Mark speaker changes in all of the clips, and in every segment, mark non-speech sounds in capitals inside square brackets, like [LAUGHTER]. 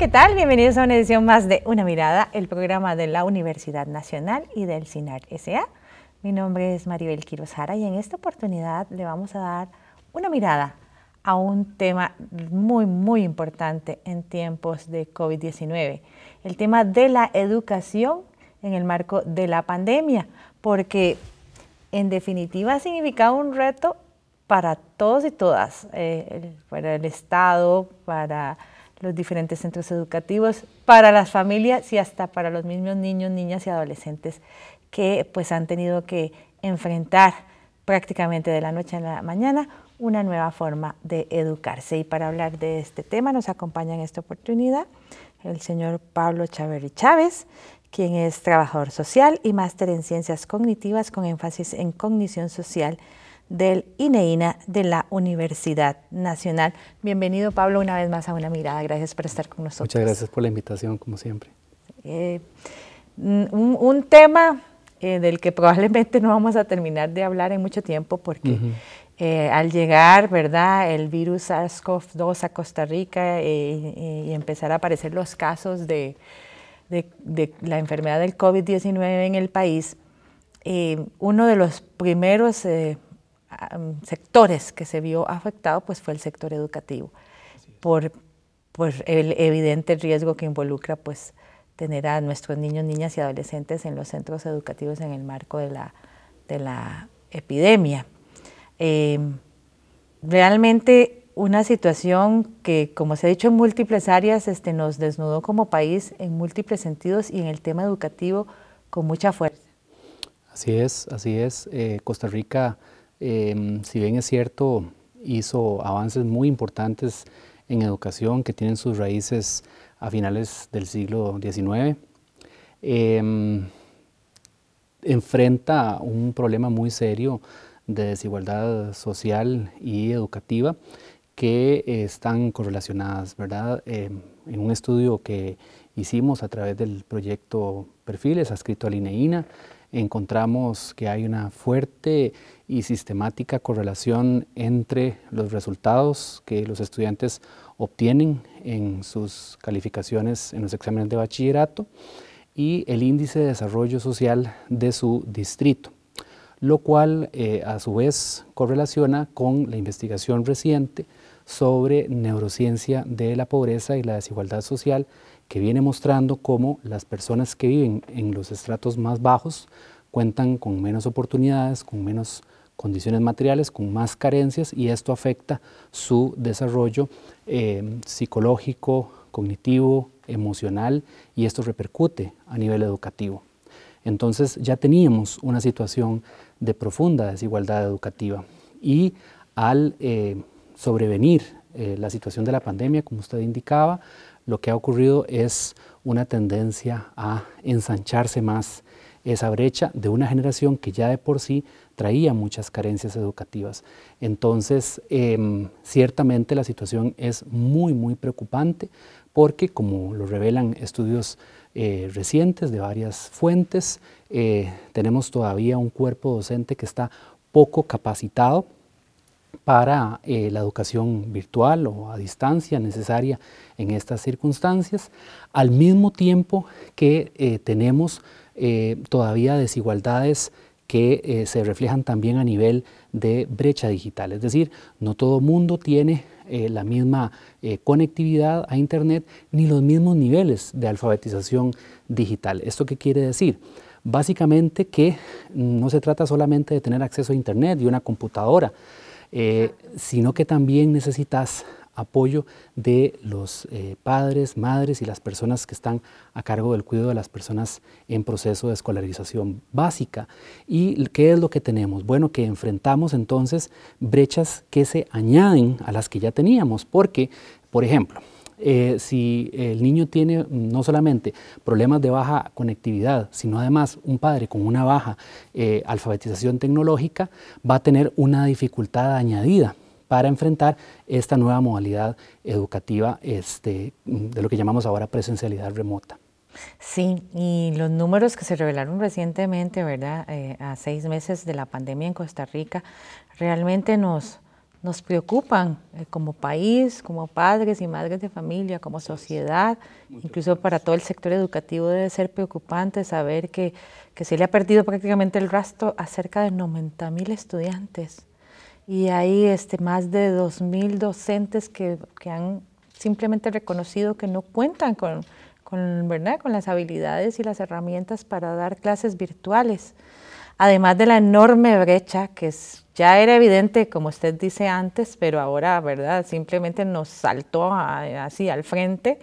Speaker 1: ¿qué tal? Bienvenidos a una edición más de Una Mirada, el programa de la Universidad Nacional y del CINAR SA. Mi nombre es Maribel Quirozara y en esta oportunidad le vamos a dar una mirada a un tema muy, muy importante en tiempos de COVID-19, el tema de la educación en el marco de la pandemia, porque en definitiva ha significado un reto para todos y todas, eh, para el Estado, para los diferentes centros educativos, para las familias y hasta para los mismos niños, niñas y adolescentes que pues han tenido que enfrentar prácticamente de la noche a la mañana una nueva forma de educarse. Y para hablar de este tema nos acompaña en esta oportunidad el señor Pablo Chaverri Chávez, quien es trabajador social y máster en ciencias cognitivas con énfasis en cognición social del INEINA de la Universidad Nacional. Bienvenido Pablo una vez más a Una Mirada, gracias por estar con nosotros.
Speaker 2: Muchas gracias por la invitación, como siempre.
Speaker 1: Eh, un, tema eh, del que probablemente no vamos a terminar de hablar en mucho tiempo porque eh, al llegar, ¿verdad?, el virus SARS-CoV-2 a Costa Rica y empezar a aparecer los casos de, de la enfermedad del COVID-19 en el país, uno de los primeros sectores que se vio afectado pues fue el sector educativo, por, el evidente riesgo que involucra pues tener a nuestros niños, niñas y adolescentes en los centros educativos en el marco de la, de la epidemia. Em, realmente una situación que, como se ha dicho en múltiples áreas, este, nos desnudó como país en múltiples sentidos y en el tema educativo con mucha fuerza.
Speaker 2: Así es, así es. Eh, Costa Rica Em, si bien es cierto, hizo avances muy importantes en educación que tienen sus raíces a finales del siglo XIX, em, enfrenta un problema muy serio de desigualdad social y educativa que están correlacionadas, ¿verdad? Em, en un estudio que hicimos a través del proyecto Perfiles, adscrito al INEINA, encontramos que hay una fuerte y sistemática correlación entre los resultados que los estudiantes obtienen en sus calificaciones en los exámenes de bachillerato y el índice de desarrollo social de su distrito, lo cual eh, a su vez correlaciona con la investigación reciente sobre neurociencia de la pobreza y la desigualdad social que viene mostrando cómo las personas que viven en los estratos más bajos cuentan con menos oportunidades, con menos condiciones materiales, con más carencias y esto afecta su desarrollo eh, psicológico, cognitivo, emocional y esto repercute a nivel educativo. Entonces ya teníamos una situación de profunda desigualdad educativa y al eh, sobrevenir eh, la situación de la pandemia, como usted indicaba, lo que ha ocurrido es una tendencia a ensancharse más esa brecha de una generación que ya de por sí traía muchas carencias educativas. Entonces, em, ciertamente la situación es muy, muy preocupante porque, como lo revelan estudios eh, recientes de varias fuentes, eh, tenemos todavía un cuerpo docente que está poco capacitado para eh, la educación virtual o a distancia necesaria en estas circunstancias, al mismo tiempo que tenemos eh, todavía desigualdades que se reflejan también a nivel de brecha digital. Es decir, no todo mundo tiene la misma conectividad a Internet ni los mismos niveles de alfabetización digital. ¿Esto qué quiere decir? Básicamente que no se trata solamente de tener acceso a Internet y una computadora, eh, sino que también necesitas apoyo de los eh, padres, madres y las personas que están a cargo del cuidado de las personas en proceso de escolarización básica. ¿Y qué es lo que tenemos? Bueno, que enfrentamos entonces brechas que se añaden a las que ya teníamos, porque, por ejemplo, eh, si el niño tiene no solamente problemas de baja conectividad, sino además un padre con una baja eh, alfabetización tecnológica, va a tener una dificultad añadida para enfrentar esta nueva modalidad educativa este, de lo que llamamos ahora presencialidad remota.
Speaker 1: Sí, y los números que se revelaron recientemente, ¿verdad? Eh, a seis meses de la pandemia en Costa Rica, realmente nos, nos preocupan eh, como país, como padres y madres de familia, como sociedad, incluso para todo el sector educativo debe ser preocupante saber que, que se le ha perdido prácticamente el rastro a cerca de 90 mil estudiantes y hay este, más de 2 mil docentes que, que, han simplemente reconocido que no cuentan con, con, ¿verdad? con las habilidades y las herramientas para dar clases virtuales además de la enorme brecha que es, ya era evidente, como usted dice antes, pero ahora, ¿verdad? Simplemente nos saltó así al frente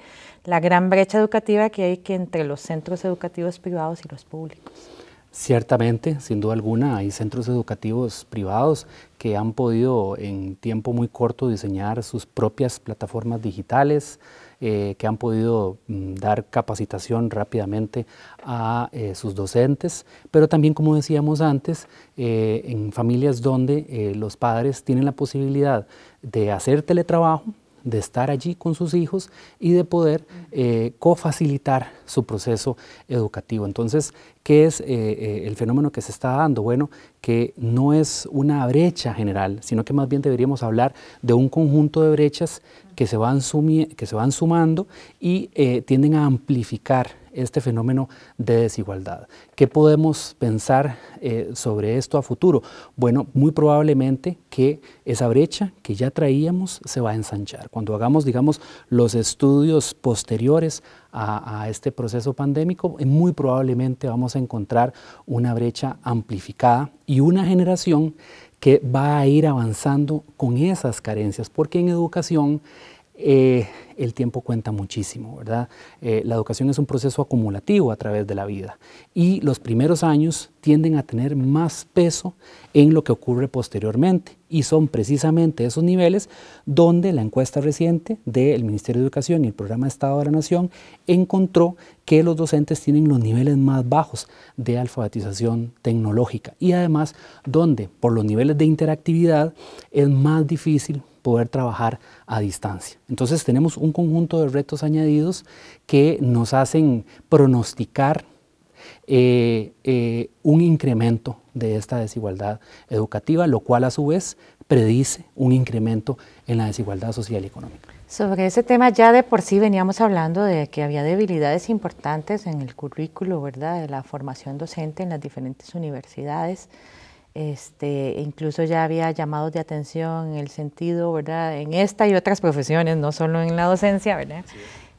Speaker 1: la gran brecha educativa que hay que entre los centros educativos privados y los públicos.
Speaker 2: Ciertamente, sin duda alguna, hay centros educativos privados que han podido en tiempo muy corto diseñar sus propias plataformas digitales, eh, que han podido mm, dar capacitación rápidamente a eh, sus docentes, pero también, como decíamos antes, eh, en familias donde los padres tienen la posibilidad de hacer teletrabajo, de estar allí con sus hijos y de poder eh, cofacilitar su proceso educativo. Entonces, ¿qué es eh, eh, el fenómeno que se está dando? Bueno, que no es una brecha general, sino que más bien deberíamos hablar de un conjunto de brechas que se van, que se van sumando y tienden a amplificar este fenómeno de desigualdad. ¿Qué podemos pensar eh, sobre esto a futuro? Bueno, muy probablemente que esa brecha que ya traíamos se va a ensanchar. Cuando hagamos, digamos, los estudios posteriores a, a este proceso pandémico, muy probablemente vamos a encontrar una brecha amplificada y una generación que va a ir avanzando con esas carencias, porque en educación eh, el tiempo cuenta muchísimo, ¿verdad? Eh, la educación es un proceso acumulativo a través de la vida y los primeros años tienden a tener más peso en lo que ocurre posteriormente y son precisamente esos niveles donde la encuesta reciente del Ministerio de Educación y el Programa de Estado de la Nación encontró que los docentes tienen los niveles más bajos de alfabetización tecnológica y además donde por los niveles de interactividad es más difícil poder trabajar a distancia. Entonces tenemos un conjunto de retos añadidos que nos hacen pronosticar eh, eh, un incremento de esta desigualdad educativa, lo cual a su vez predice un incremento en la desigualdad social y económica.
Speaker 1: Sobre ese tema ya de por sí veníamos hablando de que había debilidades importantes en el currículo, ¿verdad?, de la formación docente en las diferentes universidades. Este, incluso ya había llamados de atención en el sentido, ¿verdad? En esta y otras profesiones, no solo en la docencia, ¿verdad?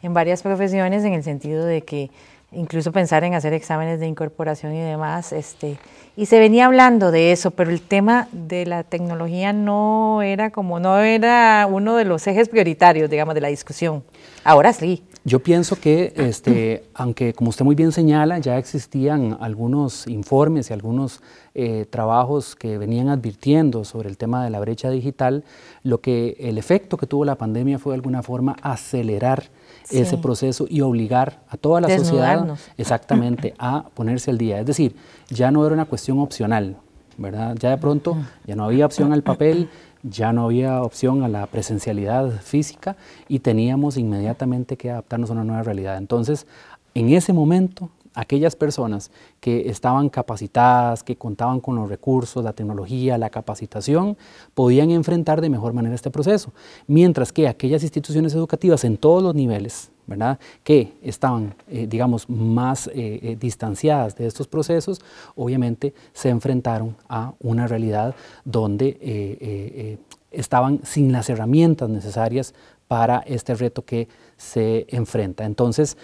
Speaker 1: En varias profesiones, en el sentido de que incluso pensar en hacer exámenes de incorporación y demás, este, y se venía hablando de eso, pero el tema de la tecnología no era como, no era uno de los ejes prioritarios, digamos, de la discusión. Ahora sí.
Speaker 2: Yo pienso que, [CLEARS THROAT] este, aunque como usted muy bien señala, ya existían algunos informes y algunos eh, trabajos que venían advirtiendo sobre el tema de la brecha digital, lo que el efecto que tuvo la pandemia fue de alguna forma acelerar ese proceso y obligar a toda la sociedad [CLEARS THROAT] exactamente a ponerse al día. Es decir, ya no era una cuestión opcional, ¿verdad? Ya de pronto ya no había opción al papel, ya no había opción a la presencialidad física y teníamos inmediatamente que adaptarnos a una nueva realidad. Entonces, en ese momento, aquellas personas que estaban capacitadas, que contaban con los recursos, la tecnología, la capacitación, podían enfrentar de mejor manera este proceso, mientras que aquellas instituciones educativas en todos los niveles, ¿verdad? que estaban, eh, digamos, más eh, eh, distanciadas de estos procesos, obviamente se enfrentaron a una realidad donde estaban sin las herramientas necesarias para este reto que se enfrenta. Entonces,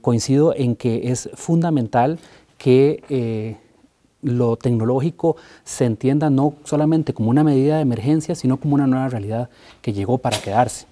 Speaker 2: coincido en que es fundamental que lo tecnológico se entienda no solamente como una medida de emergencia, sino como una nueva realidad que llegó para quedarse.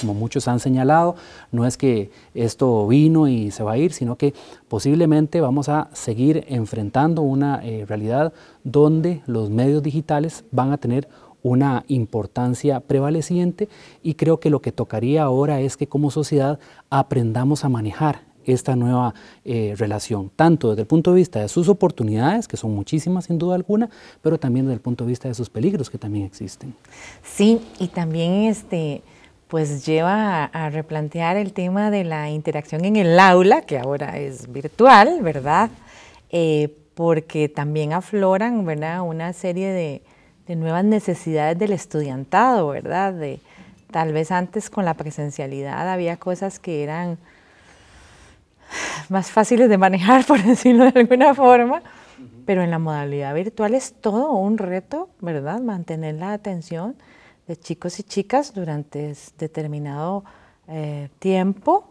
Speaker 2: Como muchos han señalado, no es que esto vino y se va a ir, sino que posiblemente vamos a seguir enfrentando una eh, realidad donde los medios digitales van a tener una importancia prevaleciente y creo que lo que tocaría ahora es que como sociedad aprendamos a manejar esta nueva eh, relación, tanto desde el punto de vista de sus oportunidades, que son muchísimas sin duda alguna, pero también desde el punto de vista de sus peligros que también existen.
Speaker 1: Sí, y también este, pues lleva a, replantear el tema de la interacción en el aula, que ahora es virtual, ¿verdad? Eh, porque también afloran, ¿verdad? Una serie de, nuevas necesidades del estudiantado, ¿verdad? De, tal vez antes con la presencialidad había cosas que eran más fáciles de manejar, [LAUGHS] por decirlo de alguna forma, pero en la modalidad virtual es todo un reto, ¿verdad? Mantener la atención de chicos y chicas durante determinado eh, tiempo,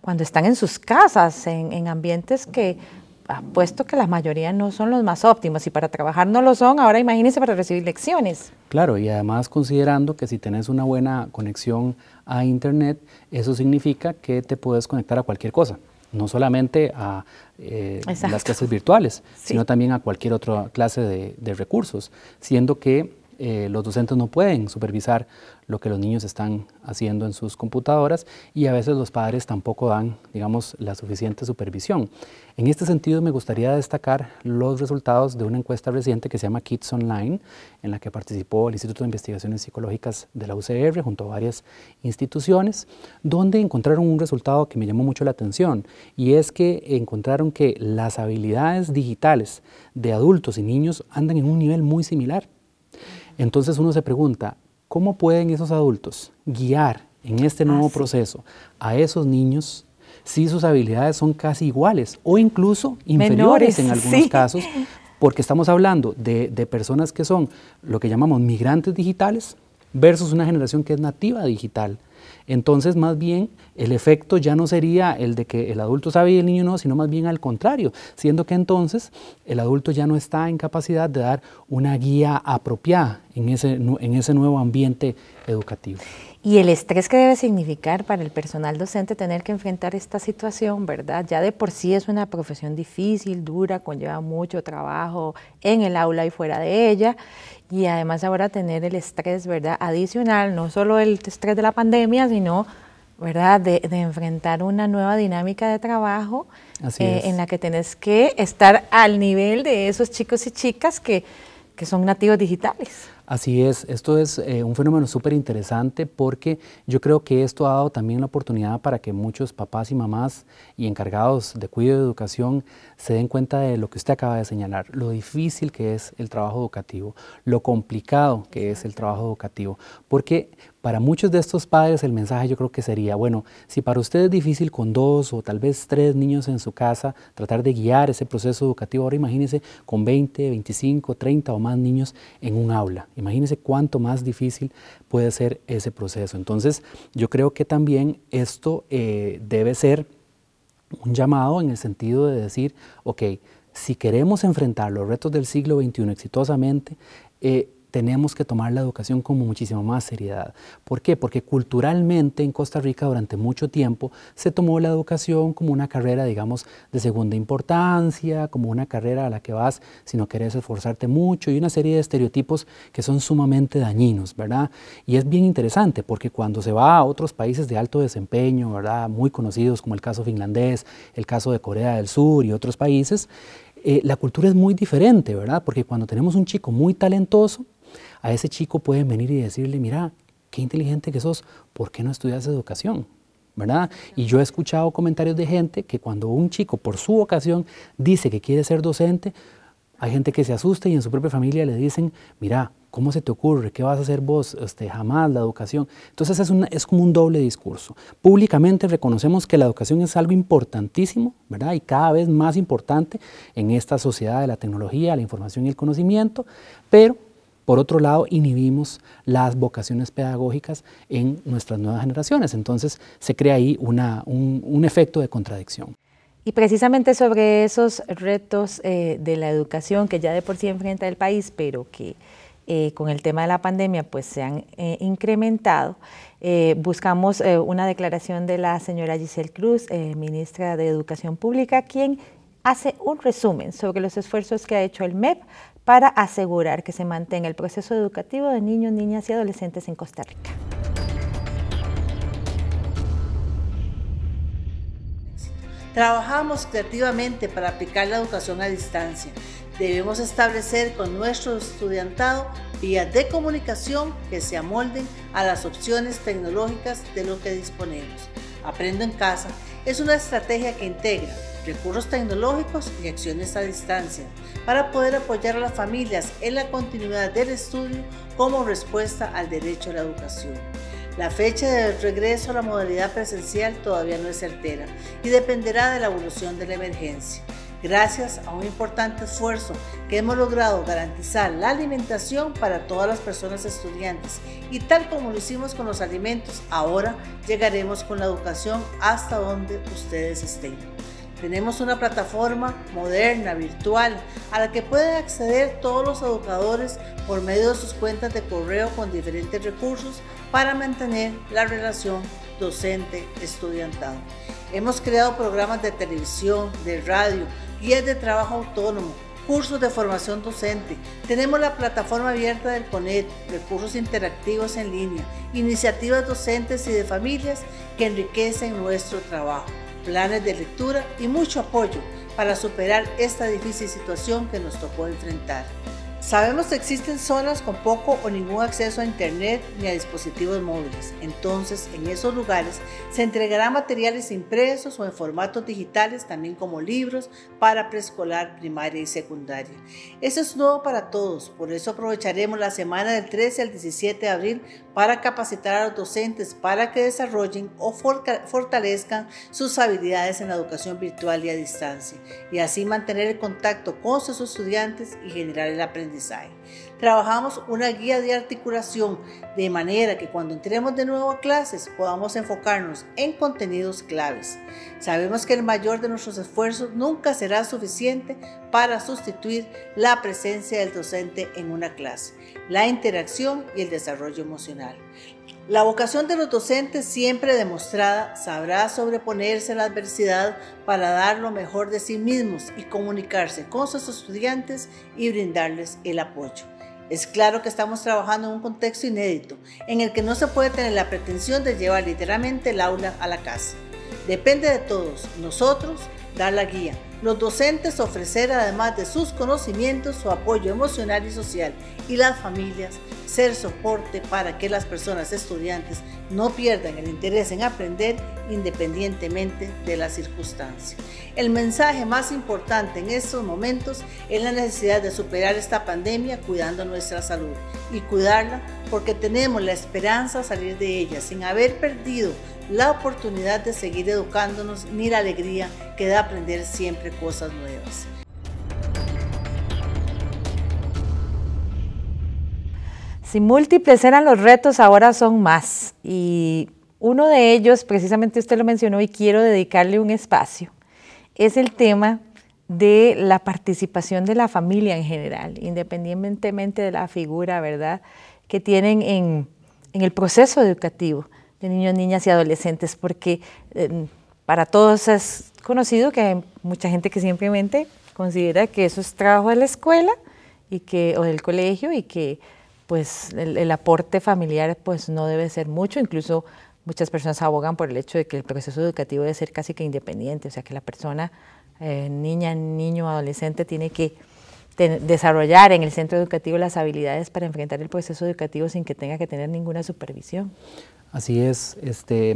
Speaker 1: cuando están en sus casas, en, ambientes que apuesto que la mayoría no son los más óptimos y para trabajar no lo son, ahora imagínense para recibir lecciones.
Speaker 2: Claro, y además considerando que si tenés una buena conexión a Internet, eso significa que te puedes conectar a cualquier cosa no solamente a eh, las clases virtuales, sino también a cualquier otra clase de, recursos, siendo que eh, los docentes no pueden supervisar lo que los niños están haciendo en sus computadoras y a veces los padres tampoco dan, digamos, la suficiente supervisión. En este sentido, me gustaría destacar los resultados de una encuesta reciente que se llama Kids Online, en la que participó el Instituto de Investigaciones Psicológicas de la UCR junto a varias instituciones, donde encontraron un resultado que me llamó mucho la atención y es que encontraron que las habilidades digitales de adultos y niños andan en un nivel muy similar. Entonces uno se pregunta, ¿cómo pueden esos adultos guiar en este nuevo proceso a esos niños si sus habilidades son casi iguales o incluso inferiores en algunos casos? Porque estamos hablando de, de personas que son lo que llamamos migrantes digitales versus una generación que es nativa digital. Entonces, más bien, el efecto ya no sería el de que el adulto sabe y el niño no, sino más bien al contrario, siendo que entonces el adulto ya no está en capacidad de dar una guía apropiada en ese, en ese nuevo ambiente educativo.
Speaker 1: Y el estrés que debe significar para el personal docente tener que enfrentar esta situación, ¿verdad? Ya de por sí es una profesión difícil, dura, conlleva mucho trabajo en el aula y fuera de ella. Y además ahora tener el estrés, ¿verdad? Adicional, no solo el estrés de la pandemia, sino, ¿verdad? De, enfrentar una nueva dinámica de trabajo eh, en la que tenés que estar al nivel de esos chicos y chicas que, que son nativos digitales.
Speaker 2: Así es, esto es eh, un fenómeno súper interesante porque yo creo que esto ha dado también la oportunidad para que muchos papás y mamás y encargados de cuidado de educación se den cuenta de lo que usted acaba de señalar, lo difícil que es el trabajo educativo, lo complicado que es el trabajo educativo, porque para muchos de estos padres el mensaje yo creo que sería, bueno, si para usted es difícil con dos o tal vez tres niños en su casa tratar de guiar ese proceso educativo, ahora imagínese con 20, 25, 30 o más niños en un aula. Imagínese cuánto más difícil puede ser ese proceso. Entonces, yo creo que también esto eh, debe ser un llamado en el sentido de decir, ok, si queremos enfrentar los retos del siglo XXI exitosamente, eh, tenemos que tomar la educación con muchísima más seriedad. ¿Por qué? Porque culturalmente en Costa Rica durante mucho tiempo se tomó la educación como una carrera, digamos, de segunda importancia, como una carrera a la que vas si no querés esforzarte mucho y una serie de estereotipos que son sumamente dañinos, ¿verdad? Y es bien interesante porque cuando se va a otros países de alto desempeño, ¿verdad? Muy conocidos como el caso finlandés, el caso de Corea del Sur y otros países, eh, la cultura es muy diferente, ¿verdad? Porque cuando tenemos un chico muy talentoso, a ese chico pueden venir y decirle, mira, qué inteligente que sos, ¿por qué no estudias educación? ¿verdad? Y yo he escuchado comentarios de gente que cuando un chico por su vocación dice que quiere ser docente, hay gente que se asusta y en su propia familia le dicen, mira, ¿cómo se te ocurre? ¿Qué vas a hacer vos? Este, jamás la educación. Entonces es, como un doble discurso. Públicamente reconocemos que la educación es algo importantísimo, ¿verdad? Y cada vez más importante en esta sociedad de la tecnología, la información y el conocimiento, pero por otro lado, inhibimos las vocaciones pedagógicas en nuestras nuevas generaciones. Entonces se crea ahí un, efecto de contradicción.
Speaker 1: Y precisamente sobre esos retos eh, de la educación que ya de por sí enfrenta el país, pero que eh, con el tema de la pandemia pues se han eh, incrementado, buscamos una declaración de la señora Giselle Cruz, ministra de Educación Pública, quien hace un resumen sobre los esfuerzos que ha hecho el MEP para asegurar que se mantenga el proceso educativo de niños, niñas y adolescentes en Costa Rica.
Speaker 3: Trabajamos creativamente para aplicar la educación a distancia. Debemos establecer con nuestro estudiantado vías de comunicación que se amolden a las opciones tecnológicas de lo que disponemos. Aprendo en casa es una estrategia que integra recursos tecnológicos y acciones a distancia para poder apoyar a las familias en la continuidad del estudio como respuesta al derecho a la educación. La fecha de regreso a la modalidad presencial todavía no es certera y dependerá de la evolución de la emergencia. Gracias a un importante esfuerzo que hemos logrado garantizar la alimentación para todas las personas estudiantes y tal como lo hicimos con los alimentos, ahora llegaremos con la educación hasta donde ustedes estén. Tenemos una plataforma moderna, virtual, a la que pueden acceder todos los educadores por medio de sus cuentas de correo con diferentes recursos para mantener la relación docente-estudiantado. Hemos creado programas de televisión, de radio, guías de trabajo autónomo, cursos de formación docente. Tenemos la plataforma abierta del CONET, recursos interactivos en línea, iniciativas docentes y de familias que enriquecen nuestro trabajo planes de lectura y mucho apoyo para superar esta difícil situación que nos tocó enfrentar. Sabemos que existen zonas con poco o ningún acceso a Internet ni a dispositivos móviles. Entonces, en esos lugares se entregará materiales impresos o en formatos digitales, también como libros para preescolar, primaria y secundaria. Eso es nuevo para todos, por eso aprovecharemos la semana del 13 al 17 de abril para capacitar a los docentes para que desarrollen o fortalezcan sus habilidades en la educación virtual y a distancia, y así mantener el contacto con sus estudiantes y generar el aprendizaje. design. Trabajamos una guía de articulación de manera que cuando entremos de nuevo a clases podamos enfocarnos en contenidos claves. Sabemos que el mayor de nuestros esfuerzos nunca será suficiente para sustituir la presencia del docente en una clase, la interacción y el desarrollo emocional. La vocación de los docentes siempre demostrada sabrá sobreponerse a la adversidad para dar lo mejor de sí mismos y comunicarse con sus estudiantes y brindarles el apoyo. Es claro que estamos trabajando en un contexto inédito, en el que no se puede tener la pretensión de llevar literalmente el aula a la casa. Depende de todos, nosotros, dar la guía, los docentes ofrecer además de sus conocimientos su apoyo emocional y social y las familias ser soporte para que las personas estudiantes no pierdan el interés en aprender independientemente de las circunstancias. El mensaje más importante en estos momentos es la necesidad de superar esta pandemia cuidando nuestra salud y cuidarla porque tenemos la esperanza de salir de ella sin haber perdido la oportunidad de seguir educándonos ni la alegría que da aprender siempre cosas nuevas.
Speaker 1: Si múltiples eran los retos, ahora son más. Y uno de ellos, precisamente usted lo mencionó y quiero dedicarle un espacio, es el tema de la participación de la familia en general, independientemente de la figura, ¿verdad?, que tienen en, el proceso educativo de niños, niñas y adolescentes, porque eh, para todos es conocido que hay mucha gente que simplemente considera que eso es trabajo de la escuela y que, o del colegio y que pues el, aporte familiar pues no debe ser mucho, incluso muchas personas abogan por el hecho de que el proceso educativo debe ser casi que independiente, o sea que la persona, eh, niña, niño, adolescente, tiene que desarrollar en el centro educativo las habilidades para enfrentar el proceso educativo sin que tenga que tener ninguna supervisión.
Speaker 2: Así es, este,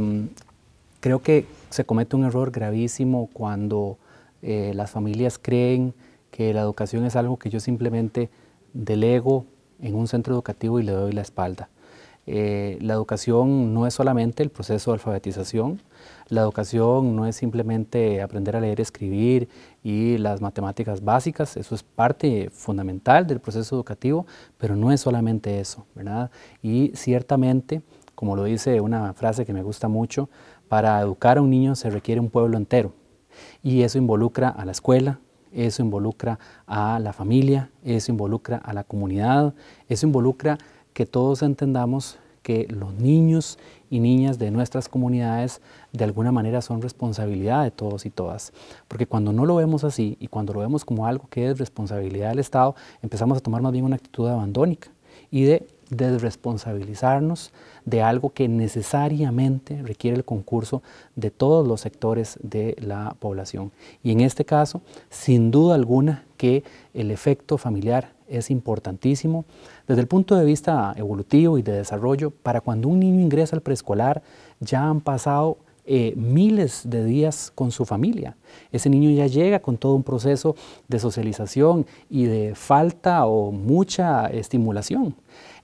Speaker 2: creo que se comete un error gravísimo cuando eh, las familias creen que la educación es algo que yo simplemente delego en un centro educativo y le doy la espalda. Eh, la educación no es solamente el proceso de alfabetización, la educación no es simplemente aprender a leer, escribir y las matemáticas básicas, eso es parte fundamental del proceso educativo, pero no es solamente eso, ¿verdad? Y ciertamente, como lo dice una frase que me gusta mucho, para educar a un niño se requiere un pueblo entero y eso involucra a la escuela, eso involucra a la familia, eso involucra a la comunidad, eso involucra que todos entendamos que los niños y niñas de nuestras comunidades de alguna manera son responsabilidad de todos y todas. Porque cuando no lo vemos así y cuando lo vemos como algo que es responsabilidad del Estado, empezamos a tomar más bien una actitud abandónica y de desresponsabilizarnos de algo que necesariamente requiere el concurso de todos los sectores de la población. Y en este caso, sin duda alguna que el efecto familiar es importantísimo desde el punto de vista evolutivo y de desarrollo. Para cuando un niño ingresa al preescolar, ya han pasado eh, miles de días con su familia. Ese niño ya llega con todo un proceso de socialización y de falta o mucha estimulación.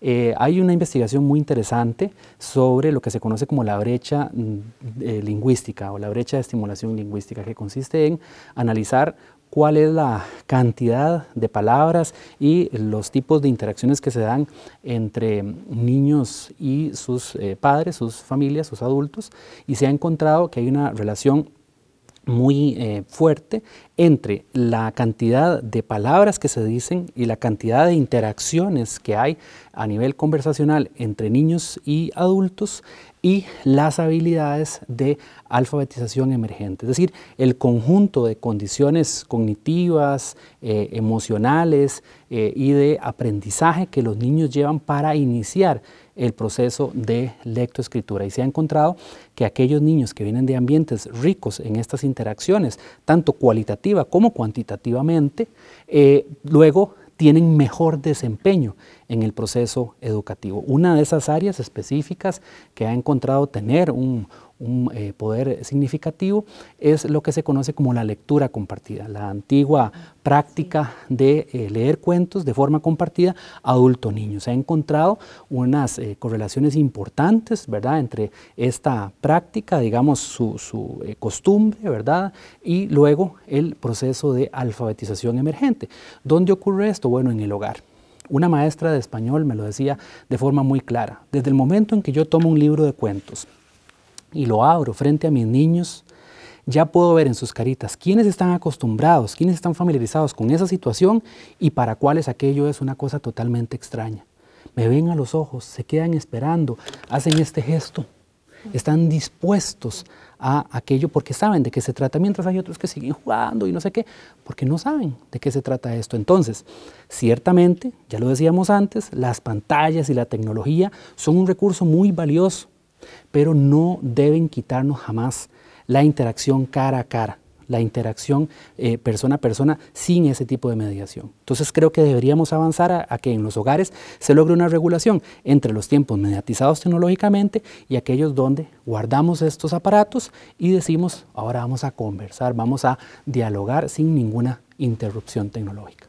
Speaker 2: Eh, hay una investigación muy interesante sobre lo que se conoce como la brecha mm, eh, lingüística o la brecha de estimulación lingüística, que consiste en analizar cuál es la cantidad de palabras y los tipos de interacciones que se dan entre niños y sus eh, padres, sus familias, sus adultos, y se ha encontrado que hay una relación muy eh, fuerte entre la cantidad de palabras que se dicen y la cantidad de interacciones que hay a nivel conversacional entre niños y adultos y las habilidades de alfabetización emergente, es decir, el conjunto de condiciones cognitivas, eh, emocionales eh, y de aprendizaje que los niños llevan para iniciar el proceso de lectoescritura. Y se ha encontrado que aquellos niños que vienen de ambientes ricos en estas interacciones, tanto cualitativa como cuantitativamente, eh, luego tienen mejor desempeño en el proceso educativo. Una de esas áreas específicas que ha encontrado tener un, eh, poder significativo es lo que se conoce como la lectura compartida, la antigua práctica de eh, leer cuentos de forma compartida adulto-niño. Se ha encontrado unas eh, correlaciones importantes, ¿verdad?, entre esta práctica, digamos, su, su costumbre, ¿verdad?, y luego el proceso de alfabetización emergente. ¿Dónde ocurre esto? Bueno, en el hogar. Una maestra de español me lo decía de forma muy clara. Desde el momento en que yo tomo un libro de cuentos y lo abro frente a mis niños, ya puedo ver en sus caritas quiénes están acostumbrados, quiénes están familiarizados con esa situación y para cuáles aquello es una cosa totalmente extraña. Me ven a los ojos, se quedan esperando, hacen este gesto, están dispuestos a aquello porque saben de qué se trata, mientras hay otros que siguen jugando y no sé qué, porque no saben de qué se trata esto. Entonces, ciertamente, ya lo decíamos antes, las pantallas y la tecnología son un recurso muy valioso, pero no deben quitarnos jamás la interacción cara a cara la interacción eh, persona a persona sin ese tipo de mediación. Entonces creo que deberíamos avanzar a, que en los hogares se logre una regulación entre los tiempos mediatizados tecnológicamente y aquellos donde guardamos estos aparatos y decimos, ahora vamos a conversar, vamos a dialogar sin ninguna interrupción tecnológica.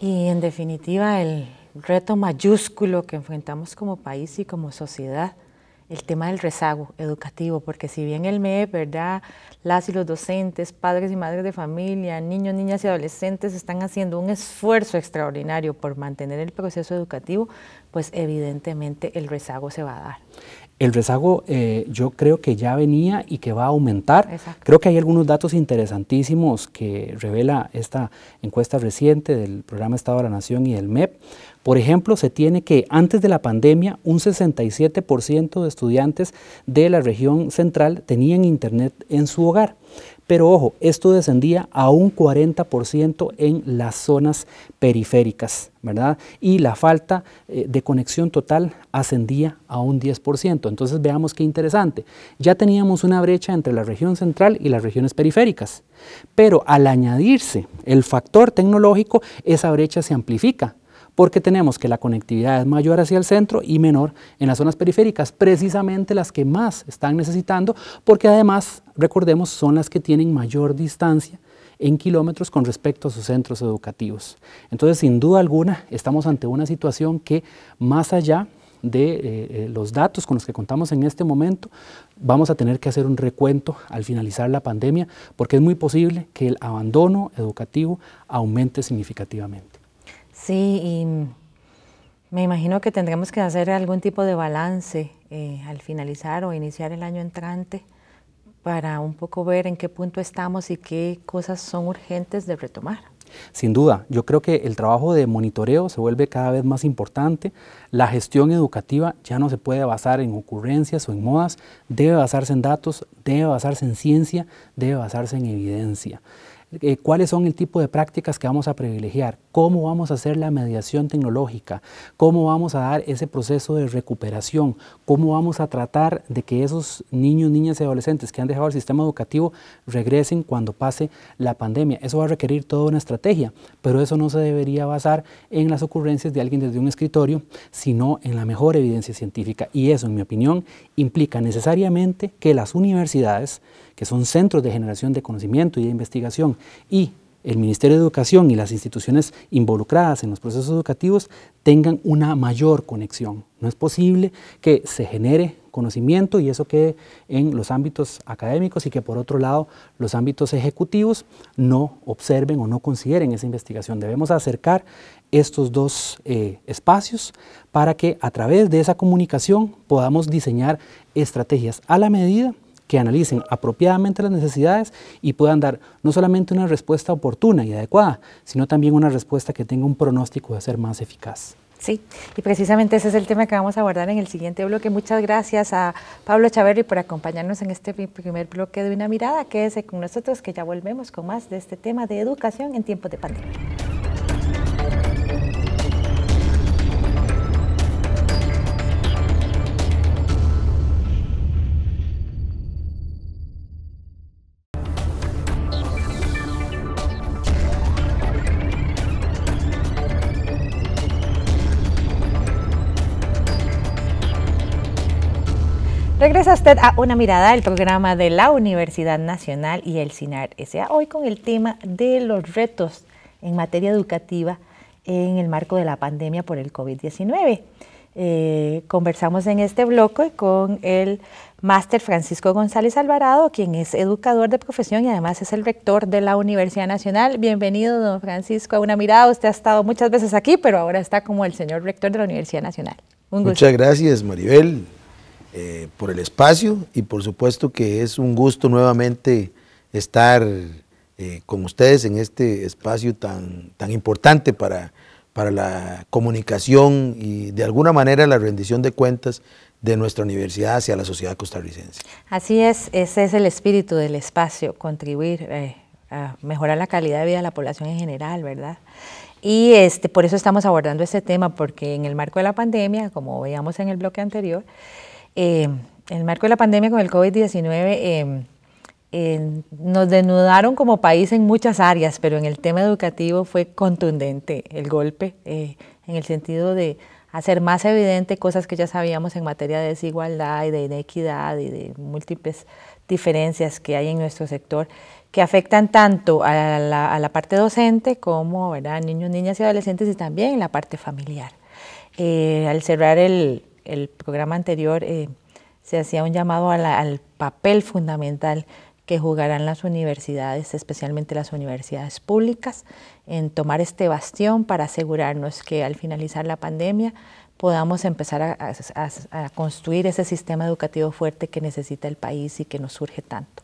Speaker 1: Y en definitiva el reto mayúsculo que enfrentamos como país y como sociedad el tema del rezago educativo, porque si bien el MEP, ¿verdad? Las y los docentes, padres y madres de familia, niños, niñas y adolescentes están haciendo un esfuerzo extraordinario por mantener el proceso educativo, pues evidentemente el rezago se va a dar.
Speaker 2: El rezago eh, yo creo que ya venía y que va a aumentar. Creo que hay algunos datos interesantísimos que revela esta encuesta reciente del Programa Estado de la Nación y del MEP. Por ejemplo, se tiene que antes de la pandemia un 67% de estudiantes de la región central tenían internet en su hogar. Pero ojo, esto descendía a un 40% en las zonas periféricas, ¿verdad? Y la falta eh, de conexión total ascendía a un 10%. Entonces veamos qué interesante. Ya teníamos una brecha entre la región central y las regiones periféricas, pero al añadirse el factor tecnológico, esa brecha se amplifica porque tenemos que la conectividad es mayor hacia el centro y menor en las zonas periféricas, precisamente las que más están necesitando, porque además, recordemos, son las que tienen mayor distancia en kilómetros con respecto a sus centros educativos. Entonces, sin duda alguna, estamos ante una situación que más allá de eh, eh, los datos con los que contamos en este momento, vamos a tener que hacer un recuento al finalizar la pandemia, porque es muy posible que el abandono educativo aumente significativamente.
Speaker 1: Sí, y me imagino que tendremos que hacer algún tipo de balance eh, al finalizar o iniciar el año entrante para un poco ver en qué punto estamos y qué cosas son urgentes de retomar.
Speaker 2: Sin duda, yo creo que el trabajo de monitoreo se vuelve cada vez más importante. La gestión educativa ya no se puede basar en ocurrencias o en modas, debe basarse en datos, debe basarse en ciencia, debe basarse en evidencia. Eh, cuáles son el tipo de prácticas que vamos a privilegiar, cómo vamos a hacer la mediación tecnológica, cómo vamos a dar ese proceso de recuperación, cómo vamos a tratar de que esos niños, niñas y adolescentes que han dejado el sistema educativo regresen cuando pase la pandemia. Eso va a requerir toda una estrategia, pero eso no se debería basar en las ocurrencias de alguien desde un escritorio, sino en la mejor evidencia científica. Y eso, en mi opinión, implica necesariamente que las universidades, que son centros de generación de conocimiento y de investigación, y el Ministerio de Educación y las instituciones involucradas en los procesos educativos tengan una mayor conexión. No es posible que se genere conocimiento y eso quede en los ámbitos académicos y que por otro lado los ámbitos ejecutivos no observen o no consideren esa investigación. Debemos acercar estos dos eh, espacios para que a través de esa comunicación podamos diseñar estrategias a la medida que analicen apropiadamente las necesidades y puedan dar no solamente una respuesta oportuna y adecuada, sino también una respuesta que tenga un pronóstico de ser más eficaz.
Speaker 1: Sí, y precisamente ese es el tema que vamos a abordar en el siguiente bloque. Muchas gracias a Pablo Chaverri por acompañarnos en este primer bloque de Una Mirada. Quédese con nosotros que ya volvemos con más de este tema de educación en tiempos de pandemia. Regresa usted a Una Mirada, el programa de la Universidad Nacional y el CINAR S.A. Hoy con el tema de los retos en materia educativa en el marco de la pandemia por el COVID-19. Eh, conversamos en este bloque con el máster Francisco González Alvarado, quien es educador de profesión y además es el rector de la Universidad Nacional. Bienvenido, don Francisco, a Una Mirada. Usted ha estado muchas veces aquí, pero ahora está como el señor rector de la Universidad Nacional.
Speaker 4: Muchas gracias, Maribel. Eh, por el espacio y por supuesto que es un gusto nuevamente estar eh, con ustedes en este espacio tan, tan importante para, para la comunicación y de alguna manera la rendición de cuentas de nuestra universidad hacia la sociedad costarricense.
Speaker 1: Así es, ese es el espíritu del espacio, contribuir eh, a mejorar la calidad de vida de la población en general, ¿verdad? Y este, por eso estamos abordando este tema, porque en el marco de la pandemia, como veíamos en el bloque anterior, eh, en el marco de la pandemia con el COVID-19 eh, eh, nos desnudaron como país en muchas áreas, pero en el tema educativo fue contundente el golpe, en el sentido de hacer más evidente cosas que ya sabíamos en materia de desigualdad y de inequidad y de múltiples diferencias que hay en nuestro sector que afectan tanto a la, parte docente como a niños, niñas y adolescentes y también la parte familiar. al cerrar el, el programa anterior eh, se hacía un llamado al papel fundamental que jugarán las universidades, especialmente las universidades públicas, en tomar este bastión para asegurarnos que al finalizar la pandemia podamos empezar a, construir ese sistema educativo fuerte que necesita el país y que nos surge tanto.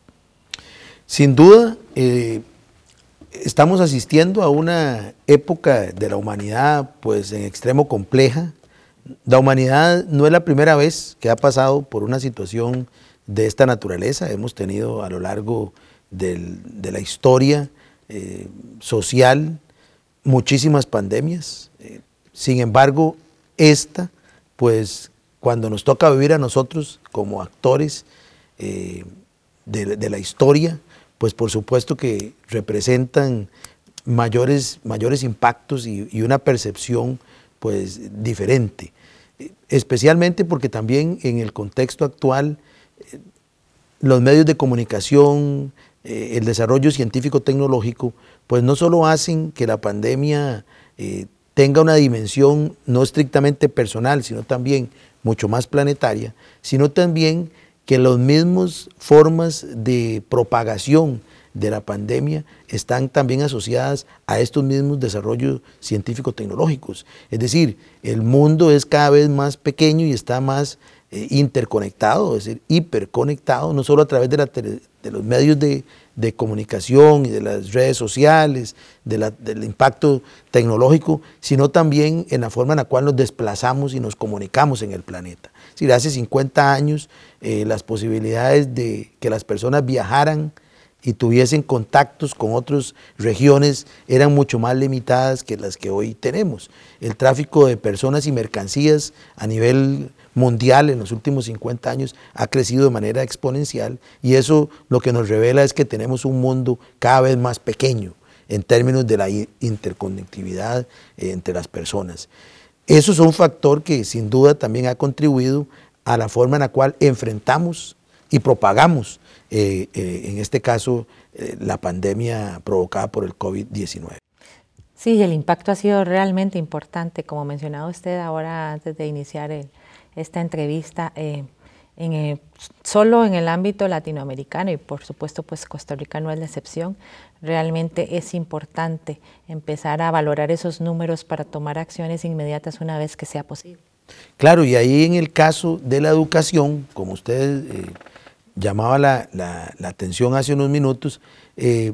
Speaker 4: Sin duda, eh, estamos asistiendo a una época de la humanidad pues en extremo compleja, la humanidad no es la primera vez que ha pasado por una situación de esta naturaleza. Hemos tenido a lo largo de la historia eh, social muchísimas pandemias. Eh, sin embargo, esta, pues cuando nos toca vivir a nosotros como actores eh, de, la historia, pues por supuesto que representan mayores, mayores impactos y, y una percepción pues diferente, especialmente porque también en el contexto actual eh, los medios de comunicación, eh, el desarrollo científico-tecnológico, pues no solo hacen que la pandemia eh, tenga una dimensión no estrictamente personal, sino también mucho más planetaria, sino también que las mismas formas de propagación de la pandemia están también asociadas a estos mismos desarrollos científico-tecnológicos. Es decir, el mundo es cada vez más pequeño y está más eh, interconectado, es decir, hiperconectado, no solo a través de, los medios de, comunicación y de las redes sociales, del impacto tecnológico, sino también en la forma en la cual nos desplazamos y nos comunicamos en el planeta. Es decir, hace 50 años eh, las posibilidades de que las personas viajaran y tuviesen contactos con otras regiones eran mucho más limitadas que las que hoy tenemos. El tráfico de personas y mercancías a nivel mundial en los últimos 50 años ha crecido de manera exponencial y eso lo que nos revela es que tenemos un mundo cada vez más pequeño en términos de la interconectividad eh, entre las personas. Eso es un factor que sin duda también ha contribuido a la forma en la cual enfrentamos y propagamos, eh, eh, en este caso, la pandemia provocada por el COVID-19.
Speaker 1: Sí, el impacto ha sido realmente importante, como mencionaba usted ahora antes de iniciar el, esta entrevista. en solo en el ámbito latinoamericano y por supuesto pues Costa Rica no es la excepción, realmente es importante empezar a valorar esos números para tomar acciones inmediatas una vez que sea posible.
Speaker 4: Claro, y ahí en el caso de la educación, como usted eh, llamaba la, atención hace unos minutos, eh,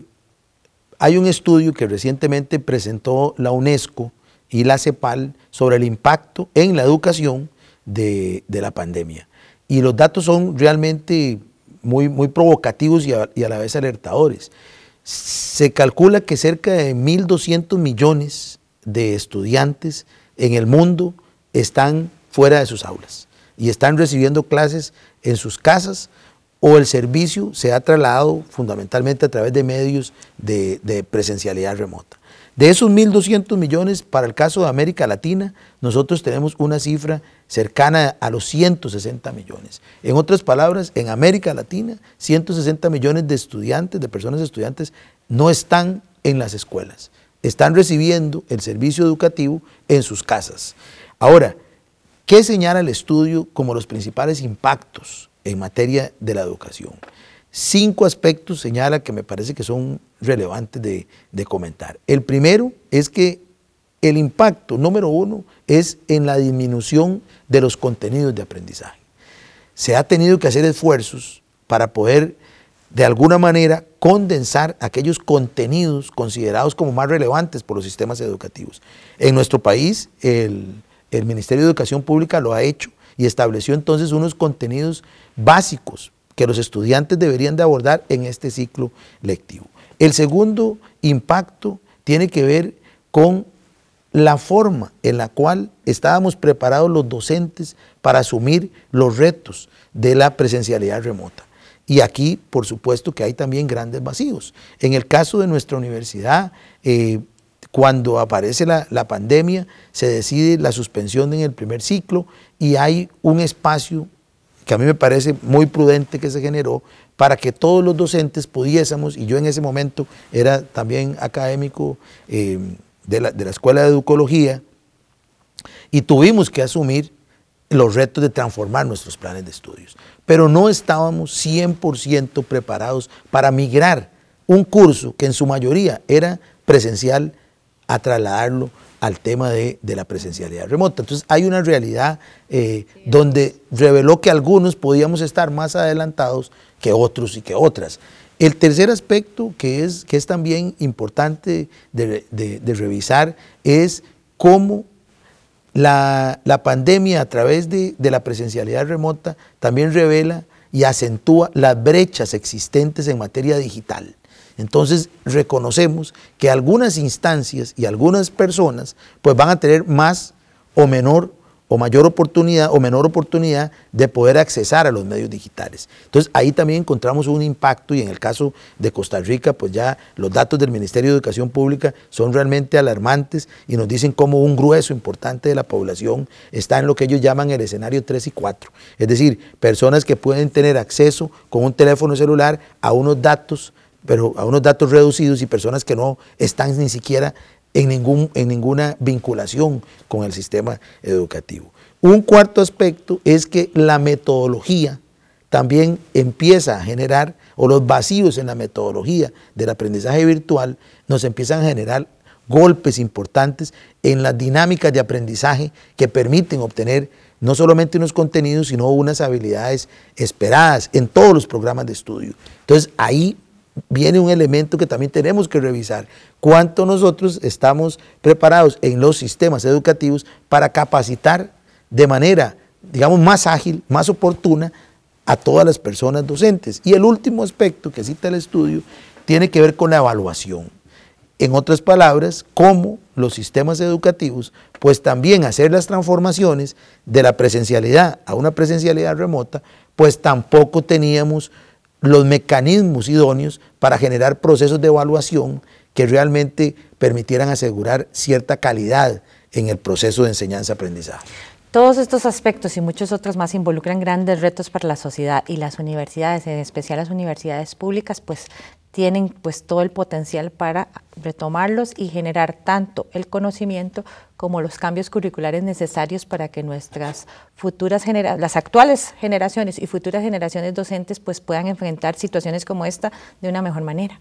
Speaker 4: hay un estudio que recientemente presentó la UNESCO y la CEPAL sobre el impacto en la educación de la pandemia. Y los datos son realmente muy, muy provocativos y a, la vez alertadores. Se calcula que cerca de 1.200 millones de estudiantes en el mundo están fuera de sus aulas y están recibiendo clases en sus casas o el servicio se ha trasladado fundamentalmente a través de medios de, presencialidad remota. De esos 1.200 millones, para el caso de América Latina, nosotros tenemos una cifra cercana a los 160 millones. En otras palabras, en América Latina, 160 millones de estudiantes, de personas estudiantes, no están en las escuelas, están recibiendo el servicio educativo en sus casas. Ahora, ¿qué señala el estudio como los principales impactos en materia de la educación? cinco aspectos señala que me parece que son relevantes de, comentar. El primero es que el impacto número uno es en la disminución de los contenidos de aprendizaje. Se ha tenido que hacer esfuerzos para poder de alguna manera condensar aquellos contenidos considerados como más relevantes por los sistemas educativos. En nuestro país, el, Ministerio de Educación Pública lo ha hecho y estableció entonces unos contenidos básicos que los estudiantes deberían de abordar en este ciclo lectivo. El segundo impacto tiene que ver con la forma en la cual estábamos preparados los docentes para asumir los retos de la presencialidad remota. Y aquí, por supuesto, que hay también grandes vacíos. En el caso de nuestra universidad, eh, cuando aparece la, pandemia, se decide la suspensión en el primer ciclo y hay un espacio que a mí me parece muy prudente que se generó para que todos los docentes pudiésemos, y yo en ese momento era también académico eh, de, la, de la Escuela de Educología, y tuvimos que asumir los retos de transformar nuestros planes de estudios. Pero no estábamos 100% preparados para migrar un curso que en su mayoría era presencial a trasladarlo al tema de, la presencialidad remota. Entonces hay una realidad eh, donde reveló que algunos podíamos estar más adelantados que otros y que otras. El tercer aspecto que es, que es también importante de, revisar es cómo la, la, pandemia a través de, la presencialidad remota también revela y acentúa las brechas existentes en materia digital. Entonces reconocemos que algunas instancias y algunas personas pues van a tener más o menor o mayor oportunidad o menor oportunidad de poder accesar a los medios digitales. Entonces ahí también encontramos un impacto y en el caso de Costa Rica pues ya los datos del Ministerio de Educación Pública son realmente alarmantes y nos dicen cómo un grueso importante de la población está en lo que ellos llaman el escenario 3 y 4. Es decir, personas que pueden tener acceso con un teléfono celular a unos datos pero a unos datos reducidos y personas que no están ni siquiera en, ningún, en ninguna vinculación con el sistema educativo. Un cuarto aspecto es que la metodología también empieza a generar, o los vacíos en la metodología del aprendizaje virtual nos empiezan a generar golpes importantes en las dinámicas de aprendizaje que permiten obtener no solamente unos contenidos, sino unas habilidades esperadas en todos los programas de estudio. Entonces ahí viene un elemento que también tenemos que revisar. ¿Cuánto nosotros estamos preparados en los sistemas educativos para capacitar de manera, digamos, más ágil, más oportuna a todas las personas docentes. Y el último aspecto que cita el estudio tiene que ver con la evaluación. En otras palabras, cómo los sistemas educativos, pues también hacer las transformaciones de la presencialidad a una presencialidad remota, pues tampoco teníamos los mecanismos idóneos para generar procesos de evaluación que realmente permitieran asegurar cierta calidad en el proceso de enseñanza-aprendizaje.
Speaker 1: Todos estos aspectos y muchos otros más involucran grandes retos para la sociedad y las universidades, en especial las universidades públicas, pues tienen pues todo el potencial para retomarlos y generar tanto el conocimiento como los cambios curriculares necesarios para que nuestras futuras generaciones, las actuales generaciones y futuras generaciones docentes pues puedan enfrentar situaciones como esta de una mejor manera.